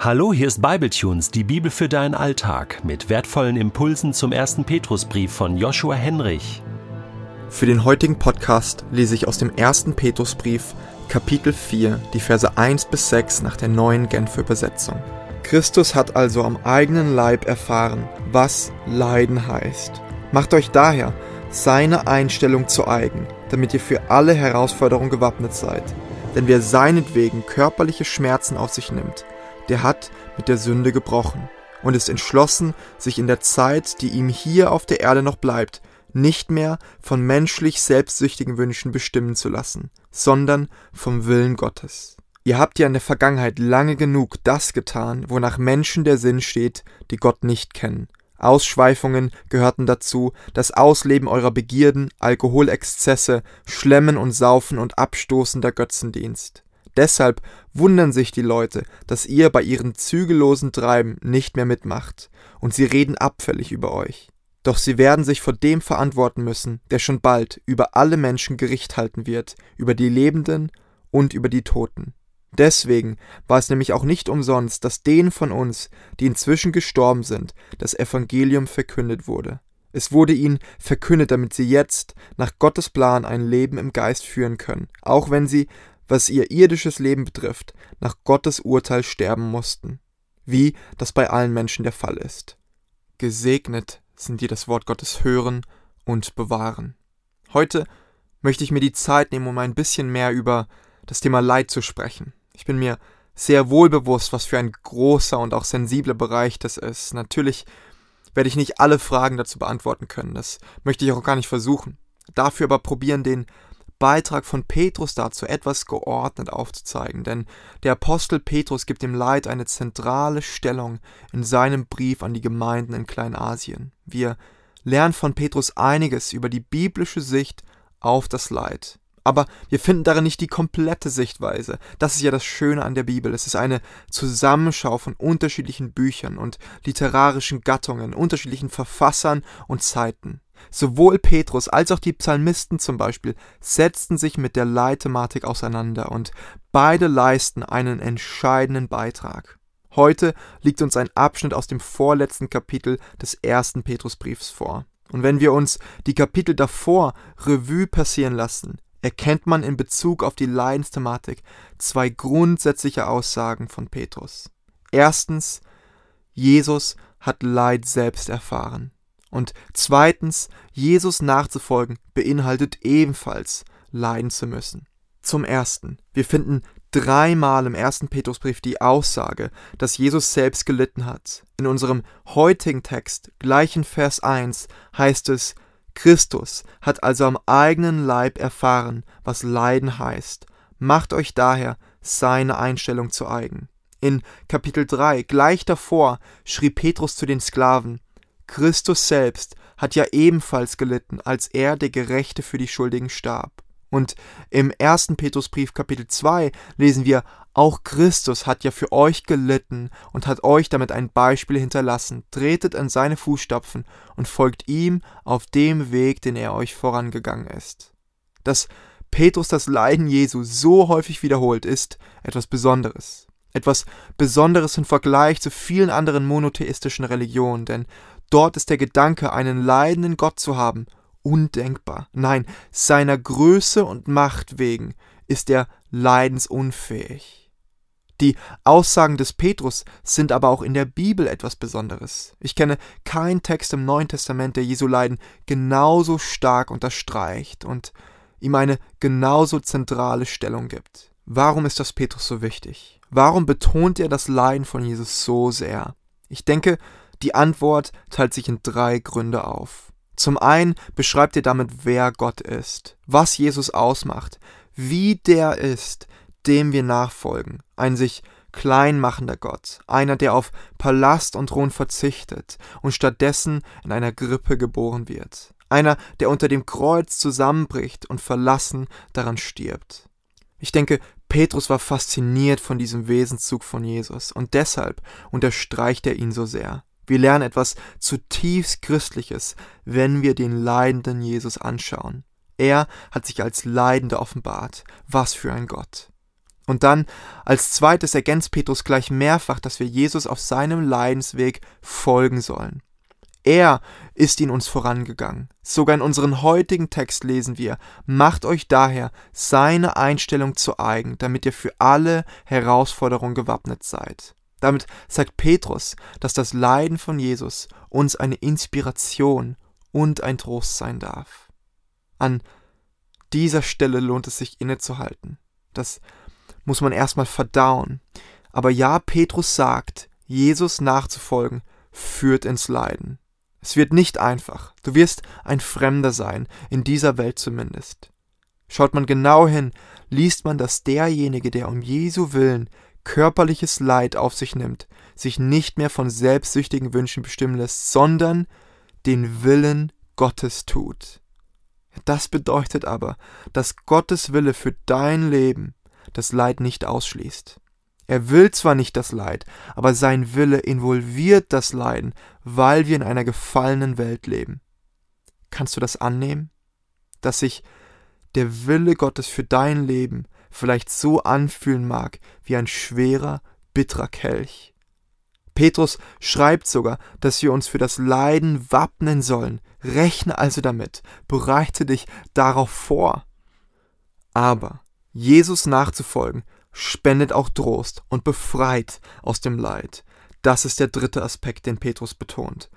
Hallo, hier ist Bibletunes, die Bibel für deinen Alltag, mit wertvollen Impulsen zum ersten Petrusbrief von Joshua Henrich. Für den heutigen Podcast lese ich aus dem ersten Petrusbrief, Kapitel 4, die Verse 1 bis 6 nach der neuen Genfer Übersetzung. Christus hat also am eigenen Leib erfahren, was Leiden heißt. Macht euch daher seine Einstellung zu eigen, damit ihr für alle Herausforderungen gewappnet seid. Denn wer seinetwegen körperliche Schmerzen auf sich nimmt, der hat mit der Sünde gebrochen und ist entschlossen, sich in der Zeit, die ihm hier auf der Erde noch bleibt, nicht mehr von menschlich selbstsüchtigen Wünschen bestimmen zu lassen, sondern vom Willen Gottes. Ihr habt ja in der Vergangenheit lange genug das getan, wonach Menschen der Sinn steht, die Gott nicht kennen. Ausschweifungen gehörten dazu, das Ausleben eurer Begierden, Alkoholexzesse, Schlemmen und Saufen und abstoßender Götzendienst. Deshalb wundern sich die Leute, dass ihr bei ihren zügellosen Treiben nicht mehr mitmacht, und sie reden abfällig über euch. Doch sie werden sich vor dem verantworten müssen, der schon bald über alle Menschen Gericht halten wird, über die Lebenden und über die Toten. Deswegen war es nämlich auch nicht umsonst, dass denen von uns, die inzwischen gestorben sind, das Evangelium verkündet wurde. Es wurde ihnen verkündet, damit sie jetzt nach Gottes Plan ein Leben im Geist führen können, auch wenn sie was ihr irdisches Leben betrifft, nach Gottes Urteil sterben mussten, wie das bei allen Menschen der Fall ist. Gesegnet sind die das Wort Gottes hören und bewahren. Heute möchte ich mir die Zeit nehmen, um ein bisschen mehr über das Thema Leid zu sprechen. Ich bin mir sehr wohl bewusst, was für ein großer und auch sensibler Bereich das ist. Natürlich werde ich nicht alle Fragen dazu beantworten können, das möchte ich auch gar nicht versuchen. Dafür aber probieren, den Beitrag von Petrus dazu etwas geordnet aufzuzeigen, denn der Apostel Petrus gibt dem Leid eine zentrale Stellung in seinem Brief an die Gemeinden in Kleinasien. Wir lernen von Petrus einiges über die biblische Sicht auf das Leid. Aber wir finden darin nicht die komplette Sichtweise. Das ist ja das Schöne an der Bibel. Es ist eine Zusammenschau von unterschiedlichen Büchern und literarischen Gattungen, unterschiedlichen Verfassern und Zeiten. Sowohl Petrus als auch die Psalmisten zum Beispiel setzten sich mit der Leitthematik auseinander und beide leisten einen entscheidenden Beitrag. Heute liegt uns ein Abschnitt aus dem vorletzten Kapitel des ersten Petrusbriefs vor. Und wenn wir uns die Kapitel davor Revue passieren lassen, erkennt man in Bezug auf die Leidensthematik zwei grundsätzliche Aussagen von Petrus. Erstens, Jesus hat Leid selbst erfahren. Und zweitens, Jesus nachzufolgen beinhaltet ebenfalls leiden zu müssen. Zum Ersten, wir finden dreimal im ersten Petrusbrief die Aussage, dass Jesus selbst gelitten hat. In unserem heutigen Text, gleichen Vers 1, heißt es, Christus hat also am eigenen Leib erfahren, was Leiden heißt. Macht euch daher seine Einstellung zu eigen. In Kapitel 3, gleich davor, schrieb Petrus zu den Sklaven, Christus selbst hat ja ebenfalls gelitten, als er der Gerechte für die Schuldigen starb. Und im 1. Petrusbrief Kapitel 2 lesen wir, auch Christus hat ja für euch gelitten und hat euch damit ein Beispiel hinterlassen. Tretet in seine Fußstapfen und folgt ihm auf dem Weg, den er euch vorangegangen ist. Dass Petrus das Leiden Jesu so häufig wiederholt, ist etwas Besonderes. Etwas Besonderes im Vergleich zu vielen anderen monotheistischen Religionen, denn Dort ist der Gedanke, einen leidenden Gott zu haben, undenkbar. Nein, seiner Größe und Macht wegen ist er leidensunfähig. Die Aussagen des Petrus sind aber auch in der Bibel etwas Besonderes. Ich kenne keinen Text im Neuen Testament, der Jesu Leiden genauso stark unterstreicht und ihm eine genauso zentrale Stellung gibt. Warum ist das Petrus so wichtig? Warum betont er das Leiden von Jesus so sehr? Ich denke, die Antwort teilt sich in drei Gründe auf. Zum einen beschreibt er damit, wer Gott ist, was Jesus ausmacht, wie der ist, dem wir nachfolgen, ein sich klein machender Gott, einer, der auf Palast und Thron verzichtet und stattdessen in einer Grippe geboren wird, einer, der unter dem Kreuz zusammenbricht und verlassen daran stirbt. Ich denke, Petrus war fasziniert von diesem Wesenszug von Jesus und deshalb unterstreicht er ihn so sehr. Wir lernen etwas zutiefst Christliches, wenn wir den leidenden Jesus anschauen. Er hat sich als Leidender offenbart. Was für ein Gott. Und dann als zweites ergänzt Petrus gleich mehrfach, dass wir Jesus auf seinem Leidensweg folgen sollen. Er ist ihn uns vorangegangen. Sogar in unserem heutigen Text lesen wir, macht euch daher seine Einstellung zu eigen, damit ihr für alle Herausforderungen gewappnet seid. Damit sagt Petrus, dass das Leiden von Jesus uns eine Inspiration und ein Trost sein darf. An dieser Stelle lohnt es sich innezuhalten. Das muss man erstmal verdauen. Aber ja, Petrus sagt, Jesus nachzufolgen führt ins Leiden. Es wird nicht einfach. Du wirst ein Fremder sein, in dieser Welt zumindest. Schaut man genau hin, liest man, dass derjenige, der um Jesu willen körperliches Leid auf sich nimmt, sich nicht mehr von selbstsüchtigen Wünschen bestimmen lässt, sondern den Willen Gottes tut. Das bedeutet aber, dass Gottes Wille für dein Leben das Leid nicht ausschließt. Er will zwar nicht das Leid, aber sein Wille involviert das Leiden, weil wir in einer gefallenen Welt leben. Kannst du das annehmen? Dass sich der Wille Gottes für dein Leben vielleicht so anfühlen mag wie ein schwerer, bitterer Kelch. Petrus schreibt sogar, dass wir uns für das Leiden wappnen sollen. Rechne also damit, bereite dich darauf vor. Aber Jesus nachzufolgen spendet auch Trost und befreit aus dem Leid. Das ist der dritte Aspekt, den Petrus betont.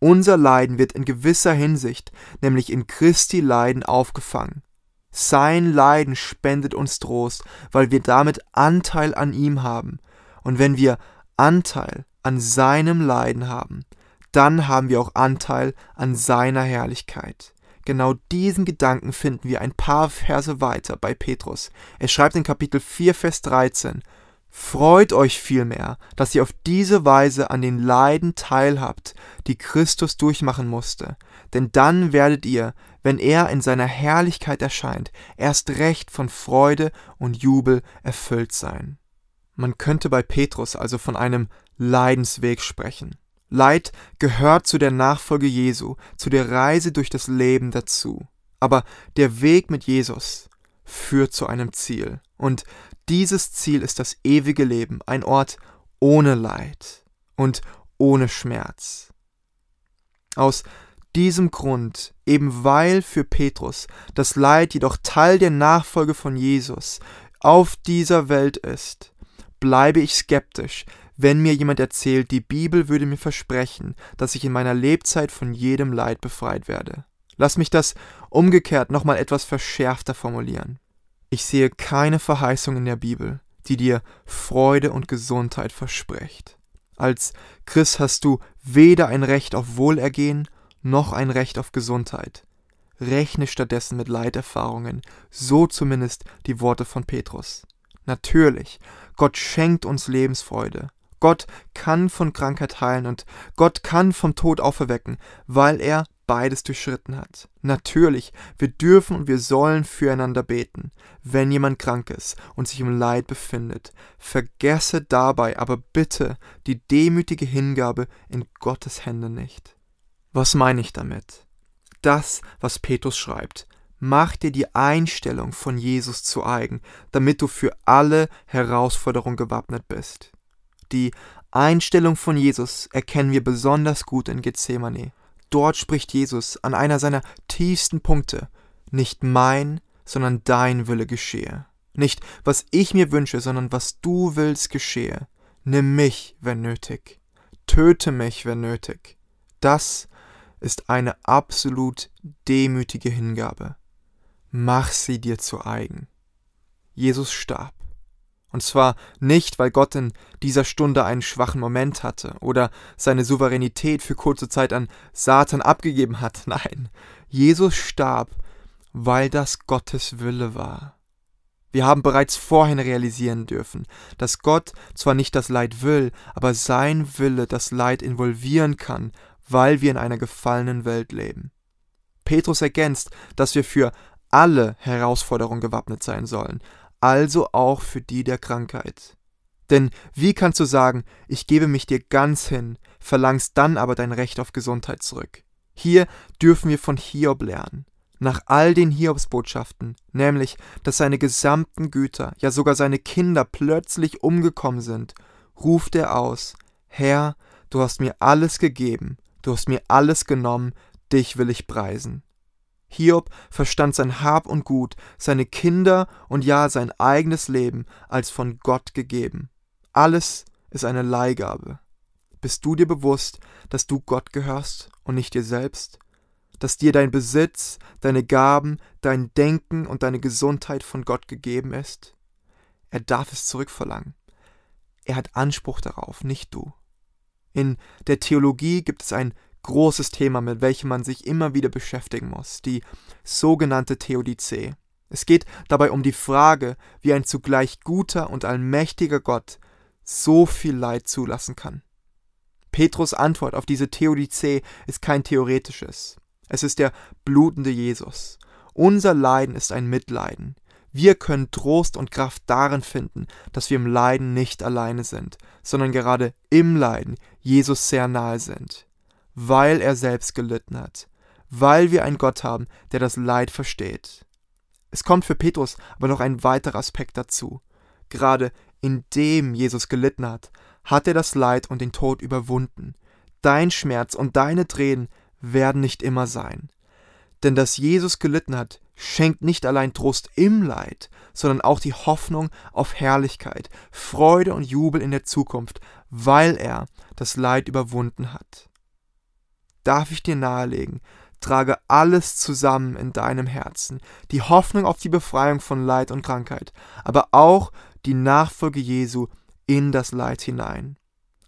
Unser Leiden wird in gewisser Hinsicht, nämlich in Christi Leiden, aufgefangen. Sein Leiden spendet uns Trost, weil wir damit Anteil an ihm haben. Und wenn wir Anteil an seinem Leiden haben, dann haben wir auch Anteil an seiner Herrlichkeit. Genau diesen Gedanken finden wir ein paar Verse weiter bei Petrus. Er schreibt in Kapitel 4, Vers 13, Freut euch vielmehr, dass ihr auf diese Weise an den Leiden teilhabt, die Christus durchmachen musste, denn dann werdet ihr, wenn er in seiner Herrlichkeit erscheint, erst recht von Freude und Jubel erfüllt sein. Man könnte bei Petrus also von einem Leidensweg sprechen. Leid gehört zu der Nachfolge Jesu, zu der Reise durch das Leben dazu. Aber der Weg mit Jesus führt zu einem Ziel. Und dieses Ziel ist das ewige Leben, ein Ort ohne Leid und ohne Schmerz. Aus diesem Grund, eben weil für Petrus das Leid jedoch Teil der Nachfolge von Jesus auf dieser Welt ist, bleibe ich skeptisch, wenn mir jemand erzählt, die Bibel würde mir versprechen, dass ich in meiner Lebzeit von jedem Leid befreit werde. Lass mich das umgekehrt nochmal etwas verschärfter formulieren. Ich sehe keine Verheißung in der Bibel, die dir Freude und Gesundheit verspricht. Als Christ hast du weder ein Recht auf Wohlergehen noch ein Recht auf Gesundheit. Rechne stattdessen mit Leiterfahrungen, so zumindest die Worte von Petrus. Natürlich, Gott schenkt uns Lebensfreude, Gott kann von Krankheit heilen und Gott kann vom Tod auferwecken, weil er beides durchschritten hat. Natürlich, wir dürfen und wir sollen füreinander beten, wenn jemand krank ist und sich im Leid befindet. Vergesse dabei aber bitte die demütige Hingabe in Gottes Hände nicht. Was meine ich damit? Das, was Petrus schreibt. Mach dir die Einstellung von Jesus zu eigen, damit du für alle Herausforderungen gewappnet bist. Die Einstellung von Jesus erkennen wir besonders gut in Gethsemane. Dort spricht Jesus an einer seiner tiefsten Punkte, nicht mein, sondern dein Wille geschehe. Nicht, was ich mir wünsche, sondern was du willst geschehe. Nimm mich, wenn nötig. Töte mich, wenn nötig. Das ist eine absolut demütige Hingabe. Mach sie dir zu eigen. Jesus starb. Und zwar nicht, weil Gott in dieser Stunde einen schwachen Moment hatte oder seine Souveränität für kurze Zeit an Satan abgegeben hat. Nein, Jesus starb, weil das Gottes Wille war. Wir haben bereits vorhin realisieren dürfen, dass Gott zwar nicht das Leid will, aber sein Wille das Leid involvieren kann, weil wir in einer gefallenen Welt leben. Petrus ergänzt, dass wir für alle Herausforderungen gewappnet sein sollen, also auch für die der Krankheit. Denn wie kannst du sagen, ich gebe mich dir ganz hin, verlangst dann aber dein Recht auf Gesundheit zurück? Hier dürfen wir von Hiob lernen. Nach all den Hiobsbotschaften, nämlich, dass seine gesamten Güter, ja sogar seine Kinder plötzlich umgekommen sind, ruft er aus, Herr, du hast mir alles gegeben, du hast mir alles genommen, dich will ich preisen. Hiob verstand sein Hab und Gut, seine Kinder und ja sein eigenes Leben als von Gott gegeben. Alles ist eine Leihgabe. Bist du dir bewusst, dass du Gott gehörst und nicht dir selbst? Dass dir dein Besitz, deine Gaben, dein Denken und deine Gesundheit von Gott gegeben ist? Er darf es zurückverlangen. Er hat Anspruch darauf, nicht du. In der Theologie gibt es ein großes Thema, mit welchem man sich immer wieder beschäftigen muss, die sogenannte Theodizee. Es geht dabei um die Frage, wie ein zugleich guter und allmächtiger Gott so viel Leid zulassen kann. Petrus Antwort auf diese Theodizee ist kein theoretisches. Es ist der blutende Jesus. Unser Leiden ist ein Mitleiden. Wir können Trost und Kraft darin finden, dass wir im Leiden nicht alleine sind, sondern gerade im Leiden Jesus sehr nahe sind weil er selbst gelitten hat, weil wir einen Gott haben, der das Leid versteht. Es kommt für Petrus aber noch ein weiterer Aspekt dazu. Gerade indem Jesus gelitten hat, hat er das Leid und den Tod überwunden. Dein Schmerz und deine Tränen werden nicht immer sein. Denn dass Jesus gelitten hat, schenkt nicht allein Trost im Leid, sondern auch die Hoffnung auf Herrlichkeit, Freude und Jubel in der Zukunft, weil er das Leid überwunden hat darf ich dir nahelegen, trage alles zusammen in deinem Herzen, die Hoffnung auf die Befreiung von Leid und Krankheit, aber auch die Nachfolge Jesu in das Leid hinein.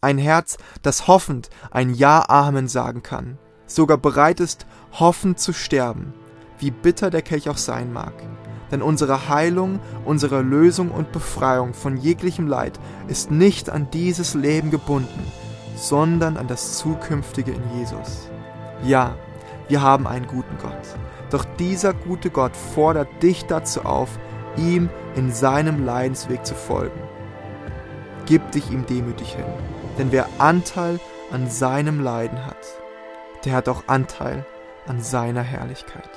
Ein Herz, das hoffend ein Ja Amen sagen kann, sogar bereit ist, hoffend zu sterben, wie bitter der Kelch auch sein mag. Denn unsere Heilung, unsere Lösung und Befreiung von jeglichem Leid ist nicht an dieses Leben gebunden, sondern an das Zukünftige in Jesus. Ja, wir haben einen guten Gott. Doch dieser gute Gott fordert dich dazu auf, ihm in seinem Leidensweg zu folgen. Gib dich ihm demütig hin, denn wer Anteil an seinem Leiden hat, der hat auch Anteil an seiner Herrlichkeit.